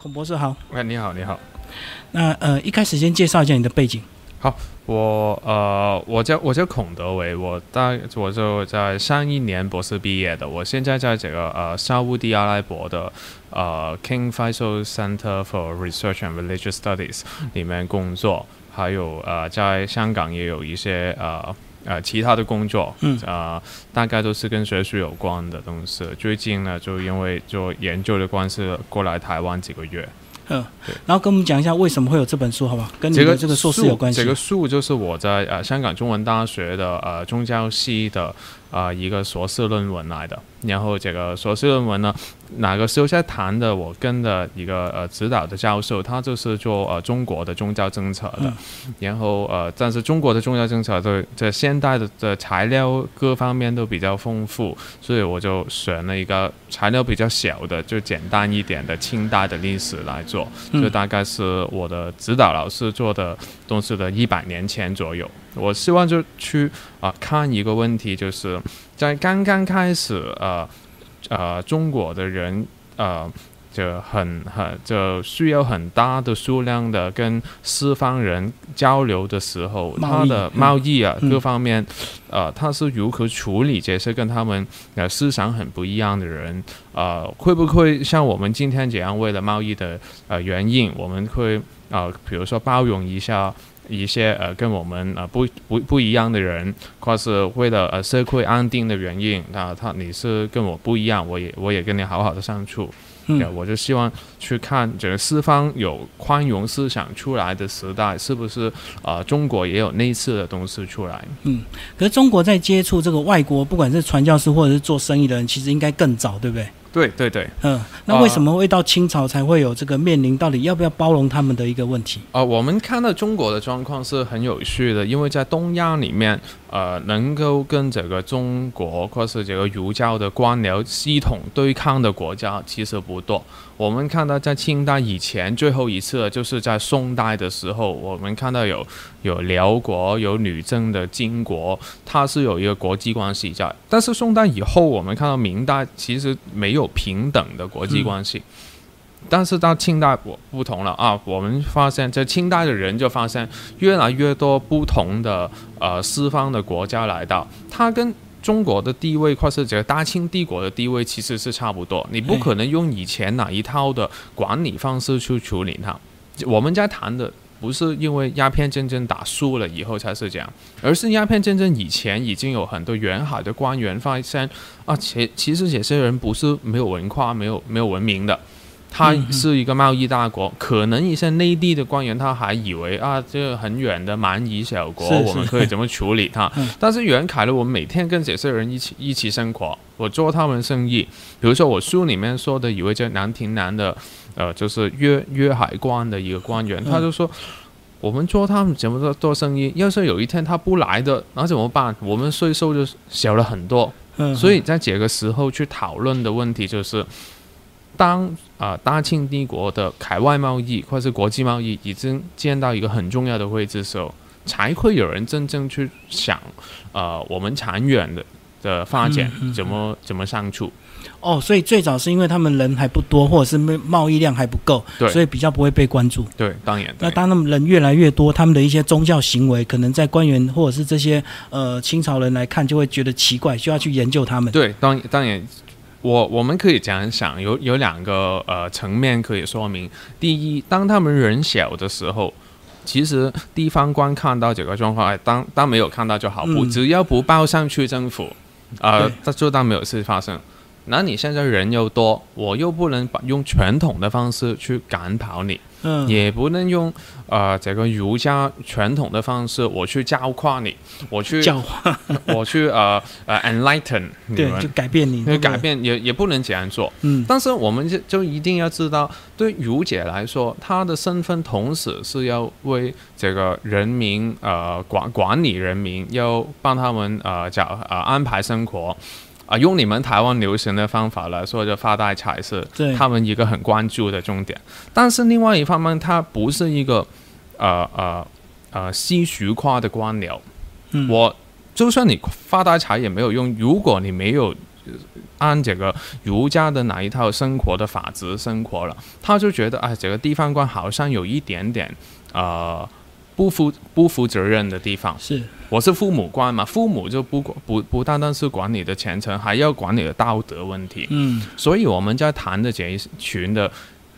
孔博士好，喂，你好，你好。那呃，一开始先介绍一下你的背景。好我呃，我叫我叫孔德维，我大我就在上一年博士毕业的，我现在在这个呃沙乌地阿拉伯的呃 King Faisal Center for Research and Religious Studies 里面工作，还有呃在香港也有一些呃呃其他的工作，嗯呃大概都是跟学术有关的东西。最近呢，就因为就研究的关系，过来台湾几个月。嗯，然后跟我们讲一下为什么会有这本书，好不好？跟你这个的这个硕士有关系。这个书就是我在呃香港中文大学的呃宗教系的呃一个硕士论文来的。然后这个硕士论文呢，哪个时候在谈的？我跟的一个呃指导的教授，他就是做呃中国的宗教政策的。然后呃，但是中国的宗教政策对在现代的的材料各方面都比较丰富，所以我就选了一个材料比较小的，就简单一点的清代的历史来做。就大概是我的指导老师做的东西的一百年前左右。我希望就去啊、看一个问题，就是在刚刚开始呃呃中国的人呃。就很很就需要很大的数量的跟西方人交流的时候，他的嗯贸易啊、嗯各方面，呃，他是如何处理这些跟他们呃思想很不一样的人？呃，会不会像我们今天这样为了贸易的呃原因，我们会呃比如说包容一下一些呃跟我们呃不不不一样的人，或是为了呃社会安定的原因，那他你是跟我不一样，我也我也跟你好好的相处。嗯对，我就希望去看这个西方有宽容思想出来的时代，是不是呃中国也有类似的东西出来？嗯可是中国在接触这个外国，不管是传教士或者是做生意的人，其实应该更早，对不对？对对对。嗯，那为什么会到清朝才会有这个面临到底要不要包容他们的一个问题？啊、我们看到中国的状况是很有趣的，因为在东亚里面，呃，能够跟这个中国或是这个儒教的官僚系统对抗的国家其实不多。我们看到在清代以前最后一次，就是在宋代的时候，我们看到有有辽国、有女真的金国，它是有一个国际关系在。但是宋代以后，我们看到明代其实没有平等的国际关系。但是到清代不不同了啊，我们发现在清代的人就发现越来越多不同的呃西方的国家来到，它跟中国的地位或是这个大清帝国的地位其实是差不多，你不可能用以前那一套的管理方式去处理它。我们在谈的不是因为鸦片战争打输了以后才是这样，而是鸦片战争以前已经有很多沿海的官员发现啊，其其实这些人不是没有文化、没有没有文明的。他是一个贸易大国，可能一些内地的官员他还以为啊，这个很远的蛮夷小国，是是我们可以怎么处理它 嗯？但是袁凯呢，我们每天跟这些人一起一起生活，我做他们生意。比如说我书里面说的一位叫南亭南的，呃，就是粤粤海关的一个官员，嗯他就说。我们做他们怎么做做生意？要是有一天他不来的，那怎么办？我们税收就小了很多。嗯，所以在这个时候去讨论的问题就是，当啊、呃大清帝国的海外贸易或是国际贸易已经见到一个很重要的位置的时候，才会有人真正去想，呃，我们长远的的发展嗯嗯怎么怎么相处。哦，所以最早是因为他们人还不多，或者是贸易量还不够，对所以比较不会被关注。对，当然，那当他们人越来越多，他们的一些宗教行为，可能在官员或者是这些呃清朝人来看，就会觉得奇怪，需要去研究他们。对，当当然，我我们可以这样想，有有两个呃层面可以说明。第一，当他们人小的时候，其实地方官看到这个状况，哎，当当没有看到就好，不嗯只要不报上去政府，呃对，他就当没有事发生。那你现在人又多，我又不能把用传统的方式去赶跑你，嗯，也不能用呃这个儒家传统的方式我去教化你，我去教化，我去呃呃 enlighten 你对，们。就，改变你，改，变也也不能这样做。嗯，但是我们就就一定要知道，对儒姐来说，她的身份同时是要为这个人民呃管管理人民，要帮他们呃讲呃安排生活。啊、用你们台湾流行的方法来说，就发大财是，他们一个很关注的重点。但是另外一方面，它不是一个呃呃呃稀俗化的官僚。嗯我就算你发大财也没有用，如果你没有按这个儒家的哪一套生活的法则生活了，他就觉得哎，这个地方官好像有一点点呃不负不负责任的地方。是，我是父母官嘛，父母就不不不单单是管你的前程，还要管你的道德问题。嗯所以我们在谈的这一群的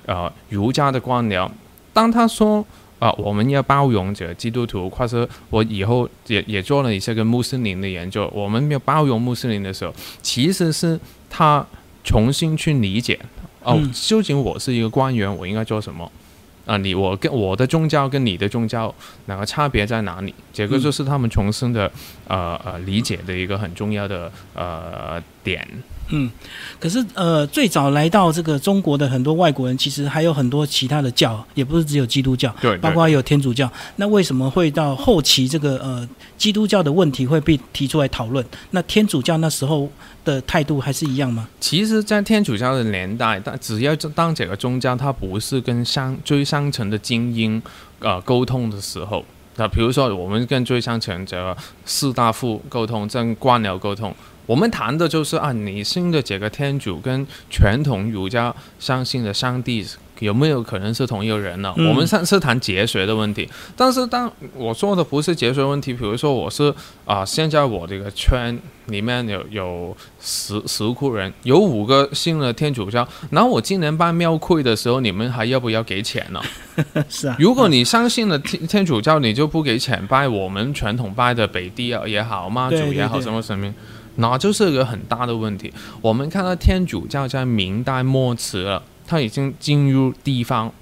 呃儒家的官僚，当他说啊、我们要包容这基督徒，或者我以后也也做了一些跟穆斯林的研究，我们要包容穆斯林的时候，其实是他重新去理解哦，嗯究竟我是一个官员，我应该做什么？啊，你我跟我的宗教跟你的宗教哪个差别在哪里？这个就是他们重生的呃呃理解的一个很重要的呃点。嗯，可是呃，最早来到这个中国的很多外国人，其实还有很多其他的教，也不是只有基督教，对，包括有天主教。那为什么会到后期这个呃基督教的问题会被提出来讨论？那天主教那时候的态度还是一样吗？其实，在天主教的年代，但只要当这个宗教它不是跟商最上层的精英呃沟通的时候，那比如说我们跟最上层这个士大夫沟通，跟官僚沟通，我们谈的就是啊，你信的这个天主跟传统儒家相信的上帝有没有可能是同一个人呢？嗯。我们上次谈哲学的问题，但是当我说的不是哲学问题，比如说我是啊、现在我这个圈里面有有十十户人，有五个信了天主教，然后我今年办庙会的时候，你们还要不要给钱呢？是啊，如果你相信了天天主教，你就不给钱拜我们传统拜的北帝也好，妈祖也好，对。什么神明，那就是个很大的问题。我们看到天主教在明代末期了，它已经进入地方。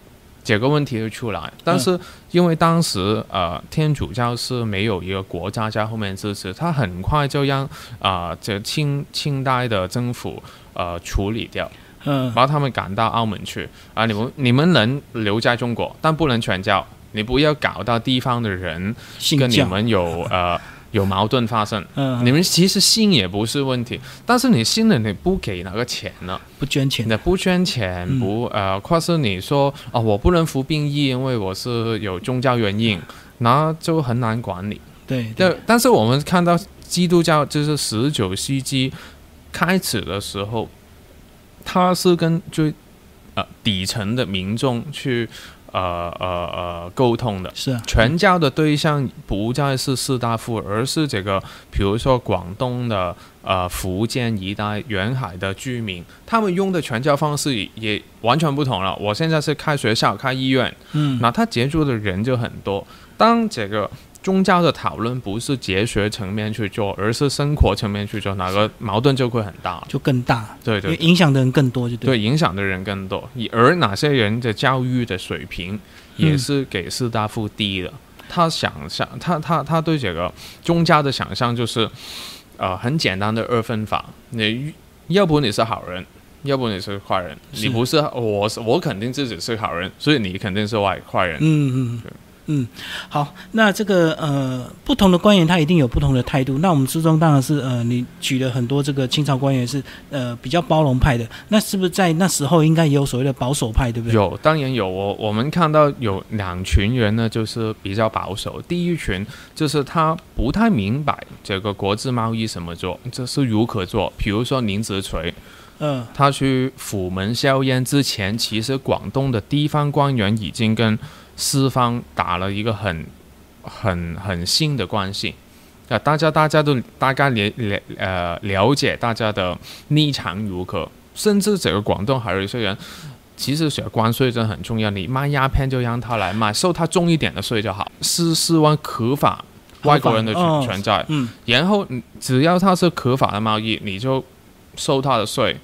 这个问题就出来，但是因为当时呃天主教是没有一个国家在后面支持，他很快就让啊、这清清代的政府呃处理掉，嗯把他们赶到澳门去啊！你们你们能留在中国，但不能传教，你不要搞到地方的人，跟你们有呃 有矛盾发生。嗯，你们其实信也不是问题，但是你信了你不给那个钱了？不捐钱，的不捐钱，嗯不呃，或是你说啊、我不能服兵役，因为我是有宗教原因，那就很难管理。对，但是我们看到基督教就是十九世纪开始的时候，他是跟最呃底层的民众去呃呃呃沟通的。是啊，传教的对象不再是士大夫，而是这个，比如说广东的、呃福建一带沿海的居民，他们用的传教方式也也完全不同了。我现在是开学校、开医院，嗯，那他接触的人就很多。当这个宗教的讨论不是哲学层面去做，而是生活层面去做，哪个矛盾就会很大。就更大，对对影响的人更多，就对。对，影响的人更多，而哪些人的教育的水平也是给士大夫低的。他想象，他他他对这个宗教的想象就是，呃，很简单的二分法，你要不你是好人，要不你是坏人，你不是我是我肯定自己是好人，所以你肯定是坏坏人。嗯嗯对嗯，好，那这个呃，不同的官员他一定有不同的态度。那我们之中当然是呃，你举了很多这个清朝官员是呃比较包容派的，那是不是在那时候应该也有所谓的保守派，对不对？有，当然有。我我们看到有两群人呢，就是比较保守。第一群就是他不太明白这个国际贸易怎么做，这是如何做。比如说林则徐，嗯他去虎门销烟之前，其实广东的地方官员已经跟西方打了一个很很很新的关系。啊，大家大家都大概了了呃了解大家的立场如何，甚至整个广东还有一些人，其实学关税真的很重要，你卖鸦片就让他来卖，收他重一点的税就好，是四万合法外国人的存存在。嗯然后只要他是合法的贸易，你就收他的税，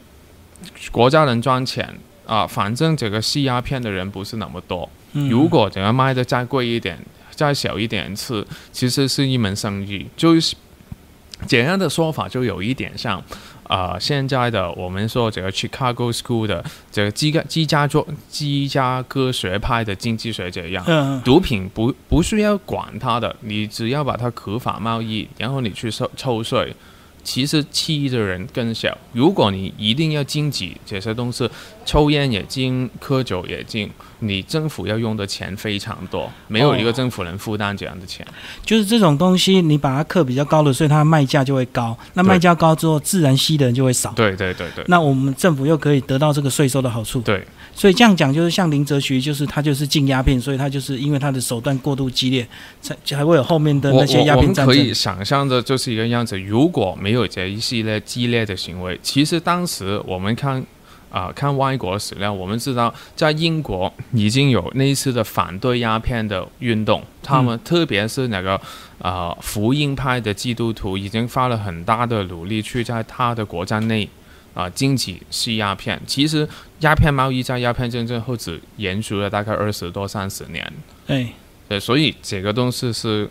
国家能赚钱啊。反正这个吸鸦片的人不是那么多，嗯，如果这个卖的再贵一点、再小一点次，其实是一门生意。就是简单的说法，就有一点像。啊、现在的我们说这个 Chicago School 的这个芝加芝加哥芝加哥学派的经济学这样，嗯嗯毒品不不需要管它的，你只要把它合法贸易，然后你去收抽税，其实欺的人更小。如果你一定要禁止这些东西，抽烟也禁，喝酒也禁，你政府要用的钱非常多，没有一个政府能负担这样的钱。就是这种东西，你把它课比较高的，所以它的卖价就会高。那卖价高之后，自然吸的人就会少。对对对对那我们政府又可以得到这个税收的好处。对所以这样讲，就是像林则徐，就是他就是禁鸦片，所以他就是因为他的手段过度激烈，才才会有后面的那些鸦片战争。们可以想象的就是一个样子，如果没有这一系列激烈的行为，其实当时我们看。啊、看外国史料，我们知道在英国已经有那一次的反对鸦片的运动，他们特别是那个啊、福音派的基督徒，已经发了很大的努力去在他的国家内啊、禁止吸鸦片。其实鸦片贸易在鸦片战争后只延续了大概二十多三十年，哎，对，所以这个东西是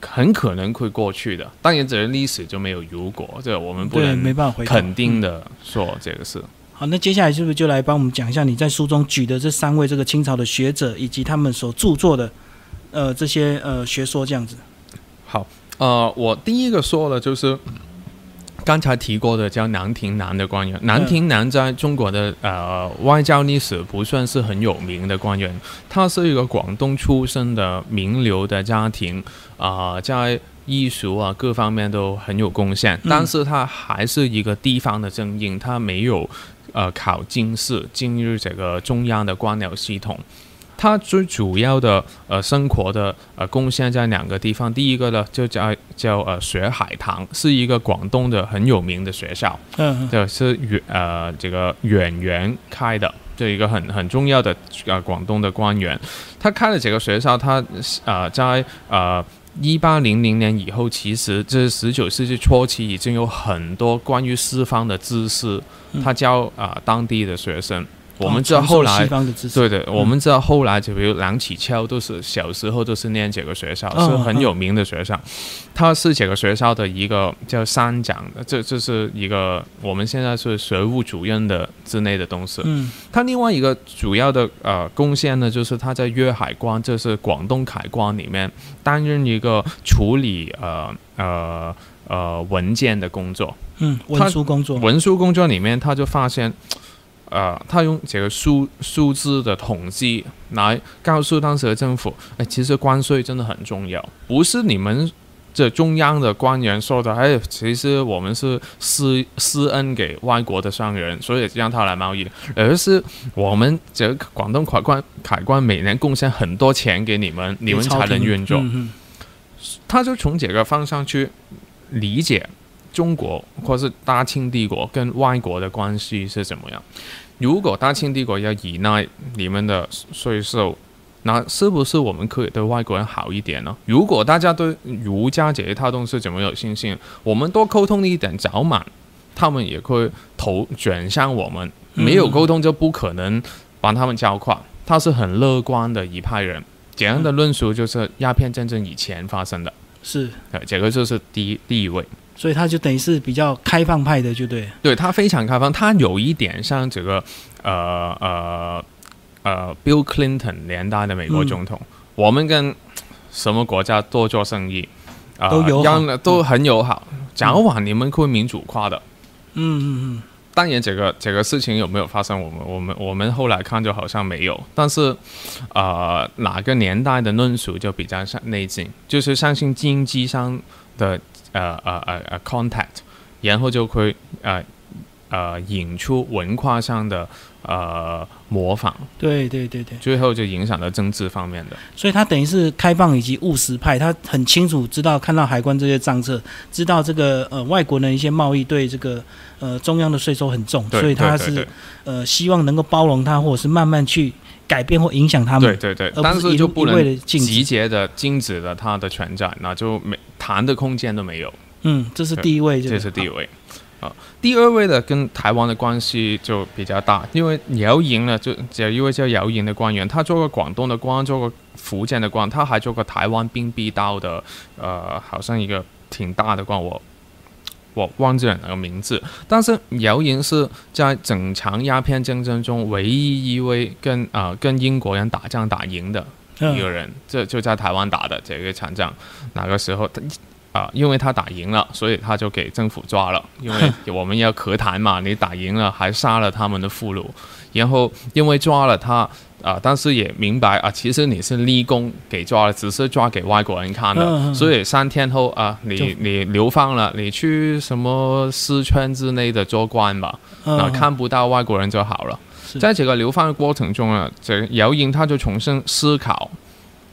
很可能会过去的。当然，这个历史就没有如果，这我们不，能肯定嗯的说这个是。好，那接下来是不是就来帮我们讲一下你在书中举的这三位这个清朝的学者以及他们所著作的呃这些呃学说这样子？好，呃，我第一个说的就是刚才提过的叫南廷南的官员。南廷南在中国的呃外交历史不算是很有名的官员，他是一个广东出生的名流的家庭，啊、在艺术啊各方面都很有贡献，嗯但是他还是一个地方的精英，他没有呃考进士进入这个中央的官僚系统。他最主要的呃生活的呃贡献在两个地方，第一个呢就叫叫呃学海棠，是一个广东的很有名的学校，嗯，这是远呃这个远源开的，这一个很很重要的呃广东的官员，他开了这个学校，他呃在呃。一八零零年以后，其实这十九世纪初期已经有很多关于西方的知识，嗯他教啊、呃当地的学生。我们哦知道后来对的，我们知道后来就比如梁启超都是小时候都是念这个学校，哦是很有名的学校。他是这个学校的一个叫三长的，这这是一个我们现在是学务主任的之类的东西。嗯他另外一个主要的呃贡献呢，就是他在粤海关，就是广东海关里面担任一个处理呃呃呃文件的工作。嗯，文书工作，文书工作里面，他就发现，呃，他用这个数数字的统计来告诉当时的政府，哎，其实关税真的很重要，不是你们这中央的官员说的，哎，其实我们是施施恩给外国的商人，所以让他来贸易，而是我们这个广东海关海关每年贡献很多钱给你们，你们才能运作。他就从这个方向去理解中国或是大清帝国跟外国的关系是怎么样。如果大清帝国要依赖你们的税收，那是不是我们可以对外国人好一点呢？如果大家对儒家这一套东西怎么有信心，我们多沟通一点，早晚他们也会投转向我们。没有沟通就不可能帮他们教化。他是很乐观的一派人。这样的论述就是鸦片战争以前发生的，是，对，这个就是第一第一位。所以他就等于是比较开放派的，就对。对他非常开放，他有一点像这个呃呃呃 Bill Clinton 年代的美国总统，我们跟什么国家多做生意，啊、都友好让都很友好，早晚你们会民主化的。嗯嗯嗯，当然，这个这个事情有没有发生，我们我们我们后来看就好像没有。但是，呃，哪个年代的论述就比较像内进，就是相信经济上的呃呃呃呃 contact，然后就会呃呃引出文化上的呃模仿，对对对对，最后就影响了政治方面的。所以他等于是开放以及务实派，他很清楚知道看到海关这些账册，知道这个呃外国人一些贸易对这个呃中央的税收很重，所以他是呃希望能够包容他，或者是慢慢去改变或影响他们。对对对，但是就不能集结的禁止了他的权在，那就没谈的空间都没有。嗯，这是第一位，这是第一位。啊，第二位的跟台湾的关系就比较大，因为姚莹呢，就有一位叫姚莹的官员，他做过广东的官，做过福建的官，他还做过台湾兵必道的，呃，好像一个挺大的官，我我忘记了那个名字。但是姚莹是在整场鸦片战争中唯一一位跟啊、呃跟英国人打仗打赢的一个嗯人，这就在台湾打的这个场仗，那个时候他啊、因为他打赢了，所以他就给政府抓了，因为我们要和谈嘛，你打赢了还杀了他们的俘虏，然后因为抓了他。啊、但是也明白啊，其实你是立功给抓了，只是抓给外国人看的，嗯嗯所以三天后啊，你你流放了，你去什么四川之类的做官吧，嗯啊，看不到外国人就好了。在这个流放的过程中呢，这姚英他就重新思考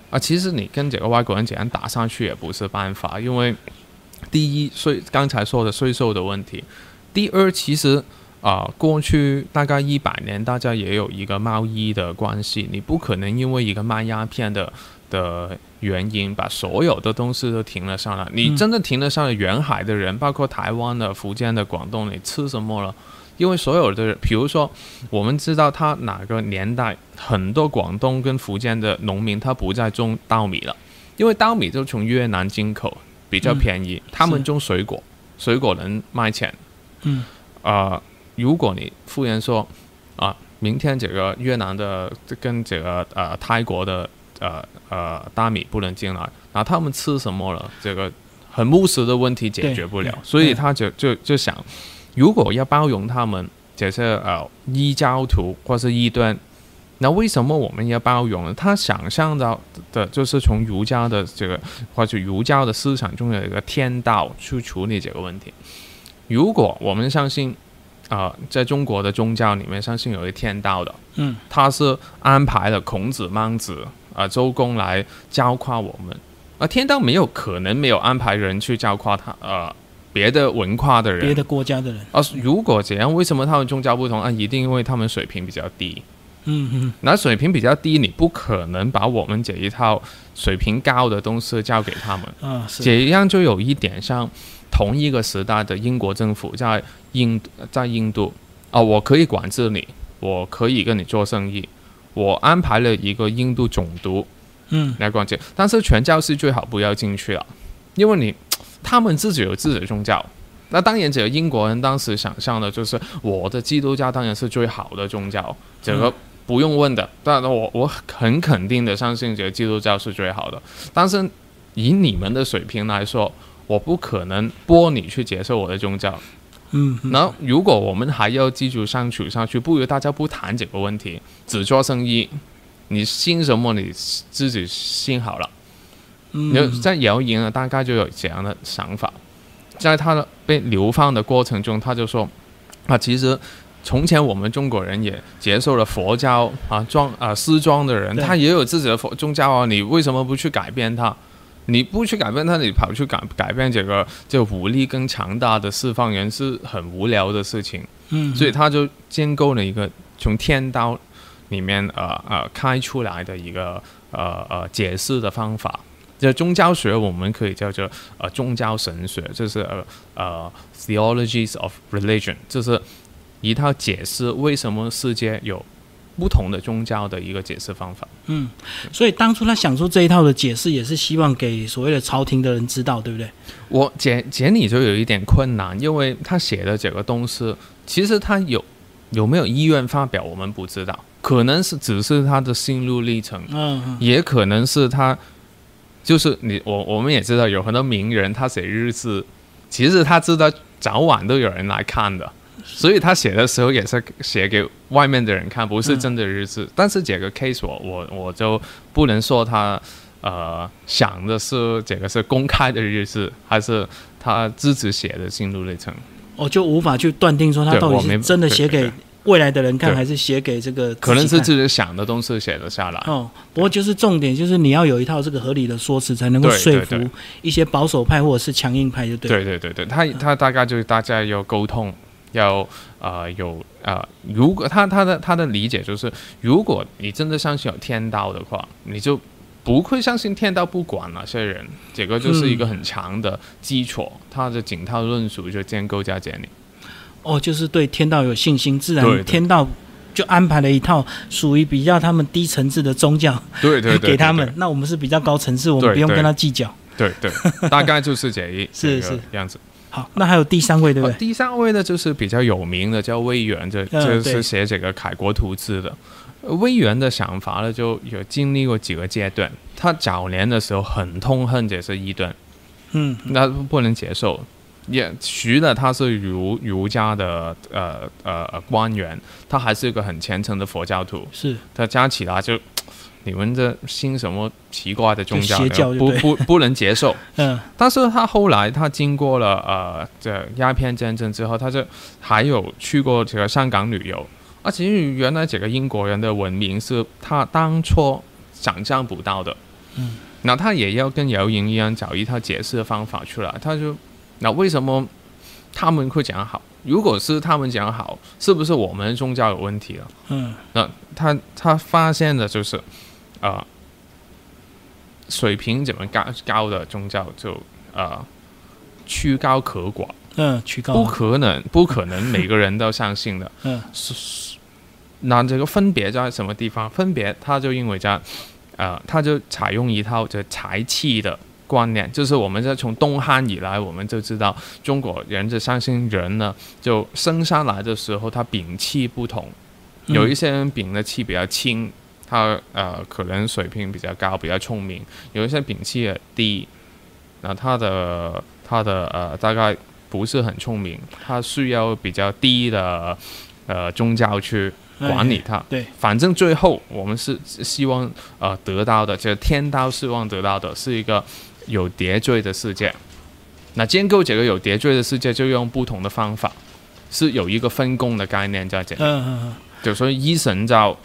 啊，其实你跟这个外国人怎样打上去也不是办法，因为第一税刚才说的税收的问题，第二其实啊、过去大概一百年大家也有一个贸易的关系，你不可能因为一个卖鸦片的的原因把所有的东西都停了上来。你嗯真的停了上来，沿海的人，包括台湾的、福建的、广东，你吃什么了？因为所有的人，比如说，我们知道他哪个年代，很多广东跟福建的农民他不再种稻米了，因为稻米就从越南进口，比较便宜。他们种水果，水果能卖钱。嗯，呃，如果你敷衍说啊，明天这个越南的跟这个呃泰国的呃呃大米不能进来，那他们吃什么了？这个很务实的问题解决不了，所以他就就就想，如果要包容他们这些呃异教徒或是异端。那为什么我们要包容呢？他想象到的就是从儒家的这个或者儒家的思想中有一个天道去处理这个问题。如果我们相信，啊、在中国的宗教里面，相信有一个天道的，嗯，他是安排了孔子、孟子啊、周公来教化我们，而天道没有可能没有安排人去教化他，呃，别的文化的人，别的国家的人，啊，如果这样，为什么他们宗教不同啊？一定因为他们水平比较低。嗯嗯，那水平比较低，你不可能把我们这一套水平高的东西教给他们。啊是，这样就有一点像同一个时代的英国政府在印在印度啊，我可以管制你，我可以跟你做生意，我安排了一个印度总督嗯来管制，但是全教士最好不要进去了，因为你他们自己有自己的宗教。那当然，这个英国人当时想象的就是我的基督教当然是最好的宗教，这个不用问的。但我我很肯定的相信这个基督教是最好的。但是以你们的水平来说，我不可能迫你去接受我的宗教。嗯嗯，然后，如果我们还要继续相处下去，不如大家不谈这个问题，只做生意。你信什么，你自己信好了。嗯有在谣言呢，大概就有这样的想法。在他的被流放的过程中，他就说啊，其实从前我们中国人也接受了佛教啊，装啊私装的人，他也有自己的佛宗教啊，你为什么不去改变它？你不去改变它，你跑去改改变这个就武力更强大的释放人是很无聊的事情。嗯，所以他就建构了一个从天道里面呃呃开出来的一个呃呃解释的方法。这宗教学我们可以叫做呃宗教神学，就是呃呃 theologies of religion，这是一套解释为什么世界有不同的宗教的一个解释方法。嗯，所以当初他想出这一套的解释，也是希望给所谓的朝廷的人知道，对不对？我解解你就有一点困难，因为他写的这个东西，其实他有有没有意愿发表，我们不知道，可能是只是他的心路历程，嗯嗯也可能是他就是你我我们也知道有很多名人他写日志，其实他知道早晚都有人来看的，所以他写的时候也是写给外面的人看，不是真的日志。但是这个 case 我我我就不能说他呃想的是这个是公开的日志，还是他自己写的心路历程。我就无法去断定说他到底是真的写给未来的人看，还是写给这个可能是自己想的东西写了下来。哦。不过就是重点就是你要有一套这个合理的说辞，才能够说服一些保守派或者是强硬派，就对。对对对对，他他大概就是大家要沟通，要呃有呃，如果他他的他的理解就是，如果你真的相信有天道的话，你就不会相信天道不管那些人，这个就是一个很强的基础，他的整套论述就建构在这里。哦，就是对天道有信心，自然天道就安排了一套属于比较他们低层次的宗教对对 对，给他们。那我们是比较高层次，我们不用跟他计较。对对对，大概就是这一 是这个是样子。好，那还有第三位，对不呃对？第三位呢，就是比较有名的，叫魏源，这嗯这是写这个凯国图志的。呃魏源的想法呢，就有经历过几个阶段。他早年的时候很痛恨这是异端，嗯那不能接受。也徐呢他是儒儒家的呃呃呃官员，他还是一个很虔诚的佛教徒，是他加起来就你们这信什么奇怪的宗教，邪教不不能接受。嗯但是他后来他经过了呃这鸦片战争之后，他就还有去过这个香港旅游。啊，其实原来这个英国人的文明是他当初想象不到的。嗯，那他也要跟姚莹一样找一套解释的方法出来。他就那为什么他们会讲好？如果是他们讲好，是不是我们宗教有问题了？嗯那他他发现的就是，呃，水平怎么高高的宗教就呃曲高可寡，嗯，曲高不可能 不可能每个人都相信的。嗯那这个分别在什么地方？分别他就因为在呃，他就采用一套这财气的。观念就是我们在从东汉以来，我们就知道中国人就相信人呢，就生下来的时候他摒气不同，有一嗯些人摒的气比较轻，他呃可能水平比较高，比较聪明；有一些摒弃也低，那他的他的呃大概不是很聪明，他需要比较低的呃宗教去管理他。哎对，反正最后我们是希望呃得到的，就是天道希望得到的是一个有秩序的世界。那建构这个有秩序的世界，就用不同的方法，是有一个分工的概念在这里。嗯嗯就所以一神教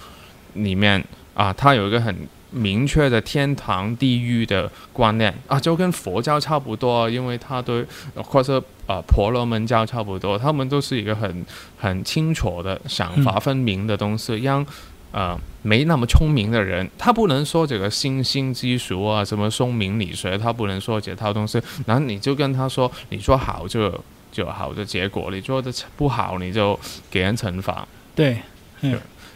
里面啊，它有一个很明确的天堂、地狱的观念。啊，就跟佛教差不多，因为它对呃或者啊婆罗门教差不多，他们都是一个很很清楚的想法分明的东西，让呃没那么聪明的人，他不能说这个星星之俗啊，什么聪明理学，他不能说这套东西，然后你就跟他说，你做好就有就有好的结果，你做的不好你就给人惩罚。对，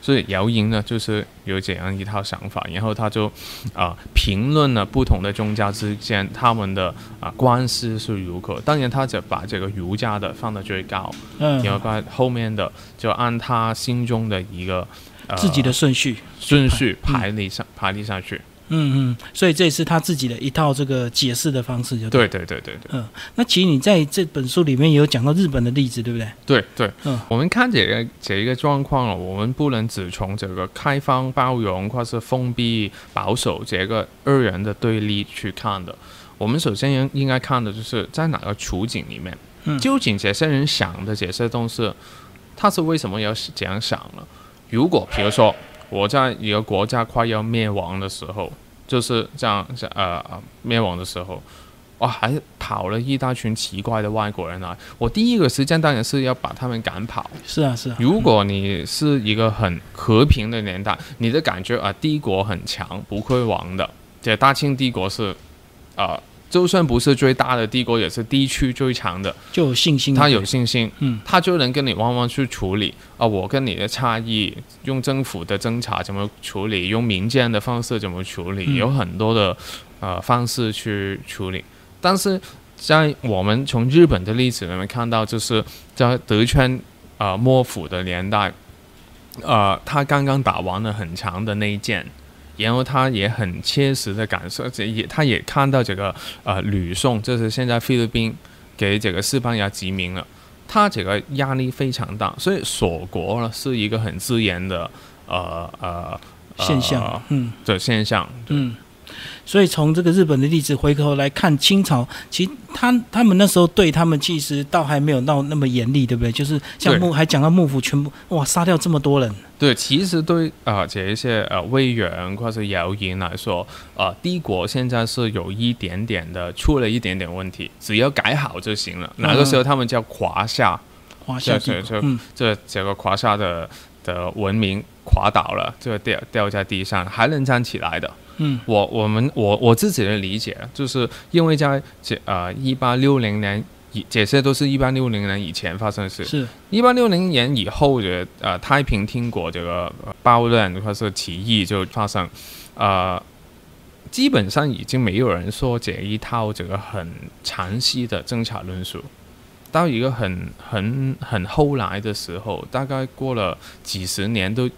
所以姚莹呢，就是有这样一套想法，然后他就啊、评论了不同的宗教之间他们的啊、关系是如何。当然，他就把这个儒家的放到最高，嗯，然后把后面的就按他心中的一个、呃、自己的顺序，顺序排列上、排列上去。嗯嗯，所以这也是他自己的一套这个解释的方式，就对对对对对嗯那其实你在这本书里面也有讲到日本的例子，对不对？对对，嗯我们看这个这一个状况了，我们不能只从这个开放包容或是封闭保守这个二元的对立去看的。我们首先应应该看的就是在哪个处境里面，嗯究竟这些人想的这些东西，他是为什么要这样想呢？如果比如说我在一个国家快要灭亡的时候，就是这样呃呃灭亡的时候，我，还跑了一大群奇怪的外国人来，我第一个时间当然是要把他们赶跑。是啊是啊，如果你是一个很和平的年代，你的感觉啊，帝国很强，不会亡的。这大清帝国是，啊、就算不是最大的帝国，也是地区最强的。就有信心，他有信心，嗯，他就能跟你慢慢去处理啊，我跟你的差异，用政府的侦查怎么处理，用民间的方式怎么处理，嗯有很多的呃方式去处理。但是在我们从日本的例子里面看到，就是在德川啊、呃幕府的年代，呃，他刚刚打完了很长的内战。然后他也很切实的感受，这也他也看到这个呃吕宋，就是现在菲律宾给这个西班牙殖民了，他这个压力非常大，所以锁国呢是一个很自然的呃呃呃现象，嗯的现象。嗯。所以从这个日本的例子回头来看，清朝其实他他们那时候对他们其实倒还没有到那么严厉，对不对？就是像幕还讲到幕府全部哇杀掉这么多人，对，其实对啊、呃这一些呃魏源或者谣言来说，呃，帝国现在是有一点点的出了一点点问题，只要改好就行了。那个时候他们叫华夏，华夏帝对对，国嗯这这个华夏的的文明垮倒了，就掉掉在地上，还能站起来的。嗯。我我们我我自己的理解，就是因为在这呃一八六零年以这些都是一八六零年以前发生的事，是。一八六零年以后的呃太平天国这个呃暴乱或是起义就发生，呃，基本上已经没有人说这一套这个很长期的侦查论述。到一个很很很后来的时候，大概过了几十年，都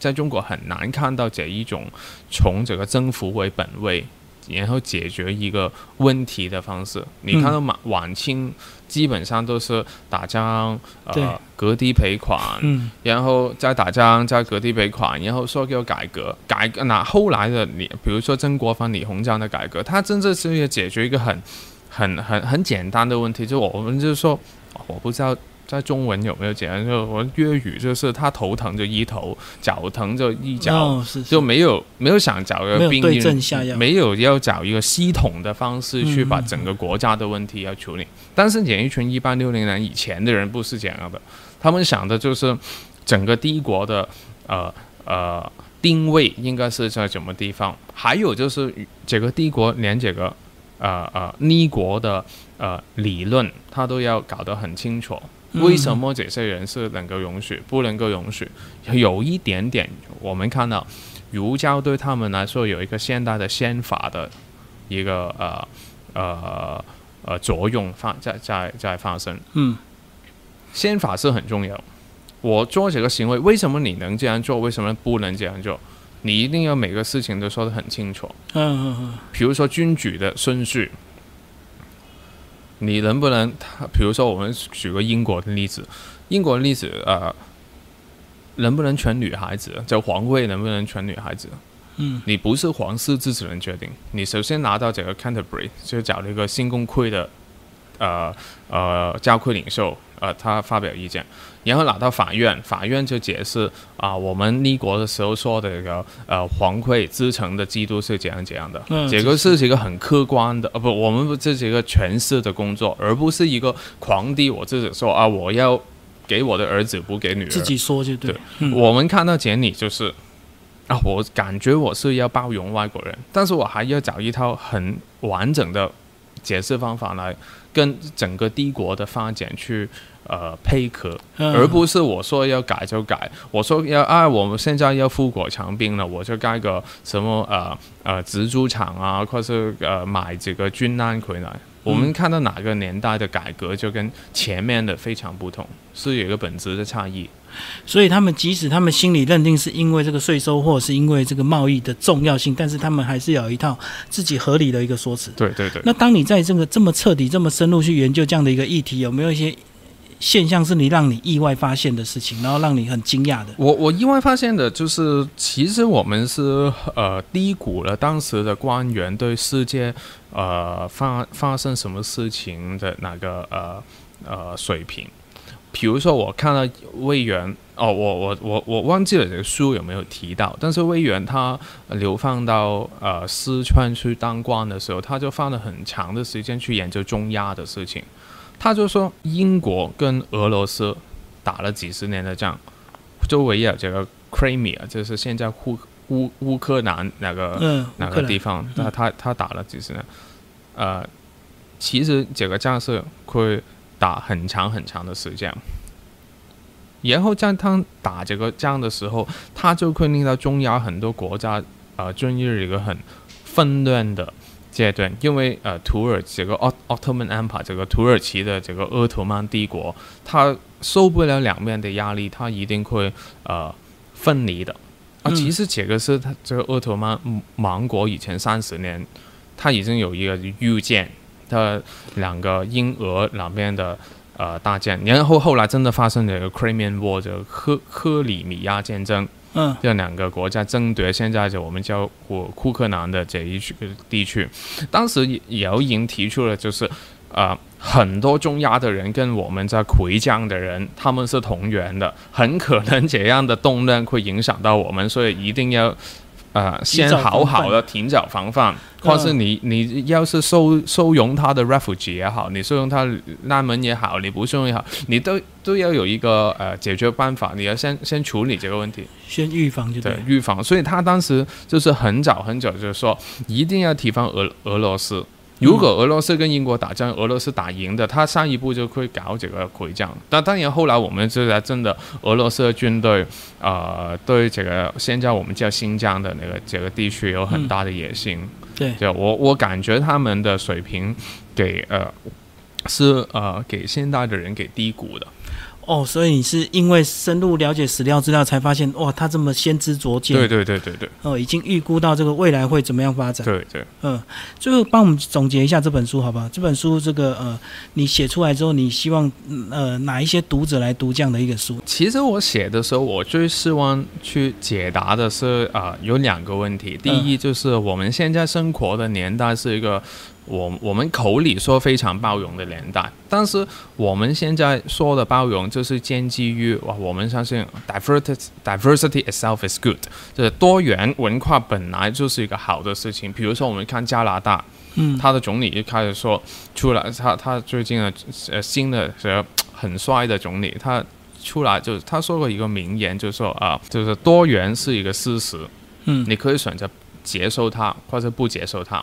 在中国很难看到这一种从这个征服为本位，然后解决一个问题的方式。你看到晚晚清基本上都是打仗，对。呃，割地赔款，嗯。然后再打仗，再割地赔款，然后说要改革，改革那后来的你，比如说曾国藩、李鸿章的改革，他真正是要解决一个很、很、很、很简单的问题，就我们就是说，我不知道在中文有没有简单，就我粤语就是他头疼就医头，脚疼就医脚。哦是是就没有没有想找个病因症下药没有要找一个系统的方式去把整个国家的问题要处理。但是演艺圈一八六零年以前的人不是这样的，他们想的就是整个帝国的呃呃定位应该是在什么地方，还有就是这个帝国连这个呃呃逆国的呃理论，他都要搞得很清楚。嗯为什么这些人是能够容许，不能够容许？有一点点，我们看到儒教对他们来说有一个现代的宪法的一个呃呃呃作用发在在在发生。嗯宪法是很重要。我做这个行为，为什么你能这样做？为什么不能这样做？你一定要每个事情都说得很清楚。嗯嗯嗯比如说君主的顺序，你能不能？他比如说我们举个英国的例子，英国的例子呃，能不能选女孩子？就皇位能不能选女孩子？嗯你不是皇室自己人决定，你首先拿到这个 Canterbury，就找了一个新公会的呃呃教会领袖，呃他发表意见，然后拿到法院，法院就解释啊、我们立国的时候说的这个呃皇会自成的制度是怎样怎样的，嗯这个是一个很客观的，呃不，我们这是一个诠释的工作，而不是一个皇帝我自己说啊我要给我的儿子不给女儿，自己说就对。对，嗯。我们看到简历就是啊，我感觉我是要包容外国人，但是我还要找一套很完整的解释方法来跟整个帝国的发展去呃配合，嗯而不是我说要改就改，我说要啊，我们现在要富国强兵了，我就盖个什么呃呃蜘蛛厂啊，或是呃买几个军舰回来。我们看到哪个年代的改革就跟前面的非常不同，是有一个本质的差异。所以他们即使他们心里认定是因为这个税收或者是因为这个贸易的重要性，但是他们还是有一套自己合理的一个说辞。对对对。那当你在这个这么彻底、这么深入去研究这样的一个议题，有没有一些现象是你让你意外发现的事情，然后让你很惊讶的？我我意外发现的就是，其实我们是呃低估了当时的官员对世界呃发发生什么事情的那个呃呃水平。比如说，我看到魏源哦，我我我我忘记了这个书有没有提到，但是魏源他流放到呃四川去当官的时候，他就花了很长的时间去研究中亚的事情。他就说，英国跟俄罗斯打了几十年的仗，就围绕这个 Crimea，就是现在乌乌乌克兰那个、嗯，哪乌克兰个地方，嗯他他他打了几十年，呃，其实这个仗是会打很长很长的时间。然后在他打这个仗的时候，他就会令到中亚很多国家呃进入一个很纷乱的阶段，因为呃土耳其这个奥奥特曼 Empire 这个土耳其的这个鄂图曼帝国，它受不了两面的压力，它一定会呃分离的。啊，嗯其实这个是它这个鄂图曼王国以前三十年，它已经有一个预见，它两个英俄两边的呃大战，然后后来真的发生了一个 Crimean War，这个克克里米亚战争，嗯这两个国家争夺现在就我们叫库库克南的这一区地区，当时也有已经提出了就是。啊，很多中亚的人跟我们在回疆的人，他们是同源的，很可能这样的动乱会影响到我们，所以一定要呃先好好的提早防范，或是你你要是收收容他的 refugee 也好，你收容他难民也好，你不收容也好，你都都要有一个呃解决办法，你要先先处理这个问题。先预防对。预防，所以他当时就是很早很早就说一定要提防俄俄罗斯。如果俄罗斯跟英国打仗，俄罗斯打赢的，他上一步就会搞这个回将。但当然后来我们知道，真的俄罗斯的军队，呃，对这个现在我们叫新疆的那个这个地区有很大的野心。对就我我感觉他们的水平给呃是呃给现代的人给低估的。哦，所以你是因为深入了解史料资料，才发现哇，他这么先知灼见，对对对对对哦，已经预估到这个未来会怎么样发展。对对。嗯，最后帮我们总结一下这本书好不好？这本书这个呃，你写出来之后，你希望嗯呃哪一些读者来读这样的一个书？其实我写的时候，我最希望去解答的是啊、有两个问题。第一就是我们现在生活的年代是一个我我们口里说非常包容的年代，但是我们现在说的包容，就是建基于哇，我们相信 diversity diversity itself is good，就是多元文化本来就是一个好的事情。比如说我们看加拿大，嗯，他的总理一开始说出来，他他最近的呃新的呃很帅的总理，他出来就他说过一个名言，就是说啊，就是多元是一个事实，嗯你可以选择接受它，或者不接受它。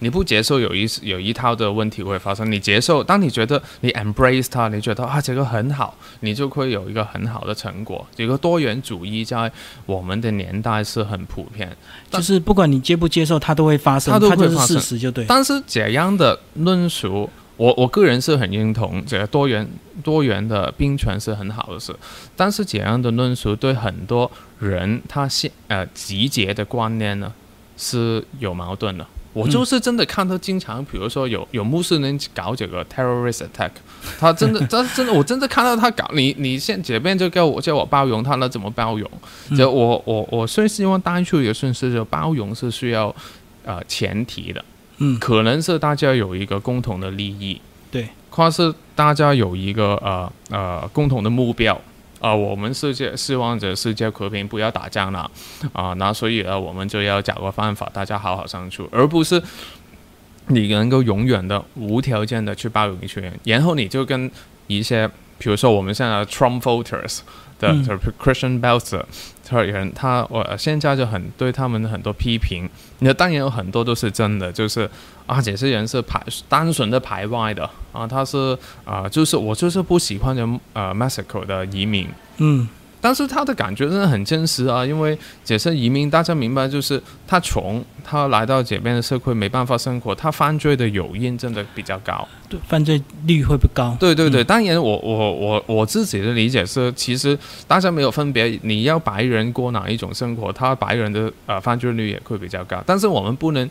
你不接受有一有一套的问题会发生，你接受，当你觉得你 embrace 它，你觉得啊这个很好，你就会有一个很好的成果。这个多元主义在我们的年代是很普遍，就是不管你接不接受，它都会发生，它都会就是发生事实，就对。但是这样的论述，我我个人是很认同，这个多元多元的并存是很好的事。但是这样的论述对很多人他现呃集结的观念呢是有矛盾的。我就是真的看到经常，比如说有有穆斯林搞这个 terrorist attack，他真的，他真的，我真的看到他搞你，你现这边就叫我叫我包容他，那怎么包容？就我我我虽希望单出一个讯息，就包容是需要呃前提的，嗯，可能是大家有一个共同的利益，对，或是大家有一个呃呃共同的目标。啊、我们世界希望着世界和平，不要打仗了，啊、那所以呢，我们就要找个办法，大家好好相处，而不是你能够永远的无条件的去包容一群人，然后你就跟一些，比如说我们现在的 Trump voters 的，嗯。就是 Christian 的这人，他我现在就很对他们很多批评，那当然有很多都是真的，就是啊，这些人是排单纯的排外的啊，他是啊、就是我就是不喜欢人呃 Mexico 的移民，嗯，但是他的感觉真的很真实啊，因为解释移民，大家明白，就是他穷，他来到这边的社会没办法生活，他犯罪的诱因真的比较高。对，犯罪率会不高。对对对，嗯当然我我我我自己的理解是，其实大家没有分别，你要白人过哪一种生活，他白人的呃犯罪率也会比较高，但是我们不能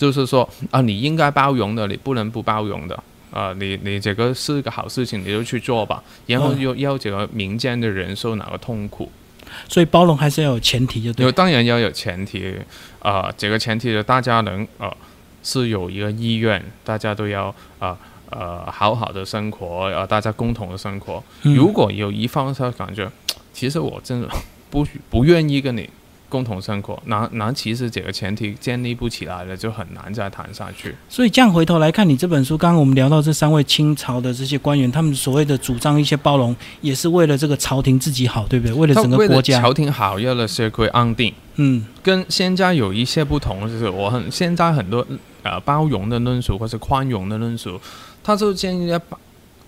就是说啊，你应该包容的，你不能不包容的。啊、你你这个是个好事情，你就去做吧，然后嗯又要这个民间的人受哪个痛苦，所以包容还是要有前提，就对。当然要有前提，啊，这个前提就大家能呃是有一个意愿，大家都要啊呃好好的生活，呃大家共同的生活。嗯如果有一方他感觉，其实我真的不不愿意跟你共同生活，那那其实这个前提建立不起来了，就很难再谈下去。所以这样回头来看，你这本书，刚刚我们聊到这三位清朝的这些官员，他们所谓的主张一些包容，也是为了这个朝廷自己好，对不对？为了整个国家。朝廷好，为了社会安定。嗯跟现在有一些不同，就是我很现在很多呃包容的论述或是宽容的论述，它就建立在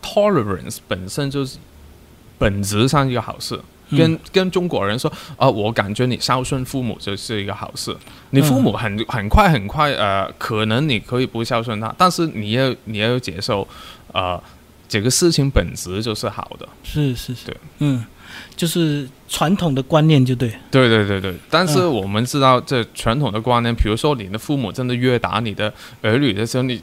tolerance 本身就是本质上一个好事。嗯跟跟中国人说，啊、我感觉你孝顺父母就是一个好事。你父母很很快很快，呃，可能你可以不孝顺他，但是你要你要接受，呃，这个事情本质就是好的。是是是对，嗯，就是传统的观念就对。对对对对，但是嗯我们知道这传统的观念，比如说你的父母真的越打你的儿女的时候，你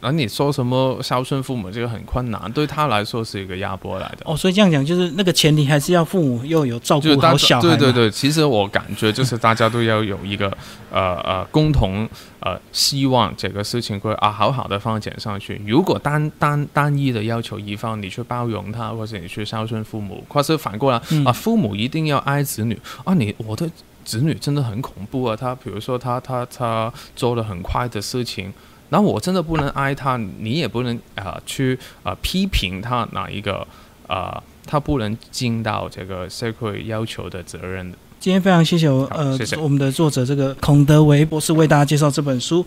而你说什么孝顺父母，这个很困难，对他来说是一个压迫来的。哦，所以这样讲，就是那个前提还是要父母又有照顾好小孩。对对对，其实我感觉就是大家都要有一个 呃呃共同呃希望这个事情会啊好好的发展上去。如果单单单一的要求一方你去包容他，或者你去孝顺父母，或是反过来、嗯啊父母一定要爱子女啊你我的子女真的很恐怖啊，他比如说他他他做了很快的事情。然后我真的不能挨他，你也不能啊、呃去啊、呃批评他哪一个啊、呃他不能尽到这个社会要求的责任。今天非常谢谢我呃谢谢我们的作者这个孔德维博士为大家介绍这本书。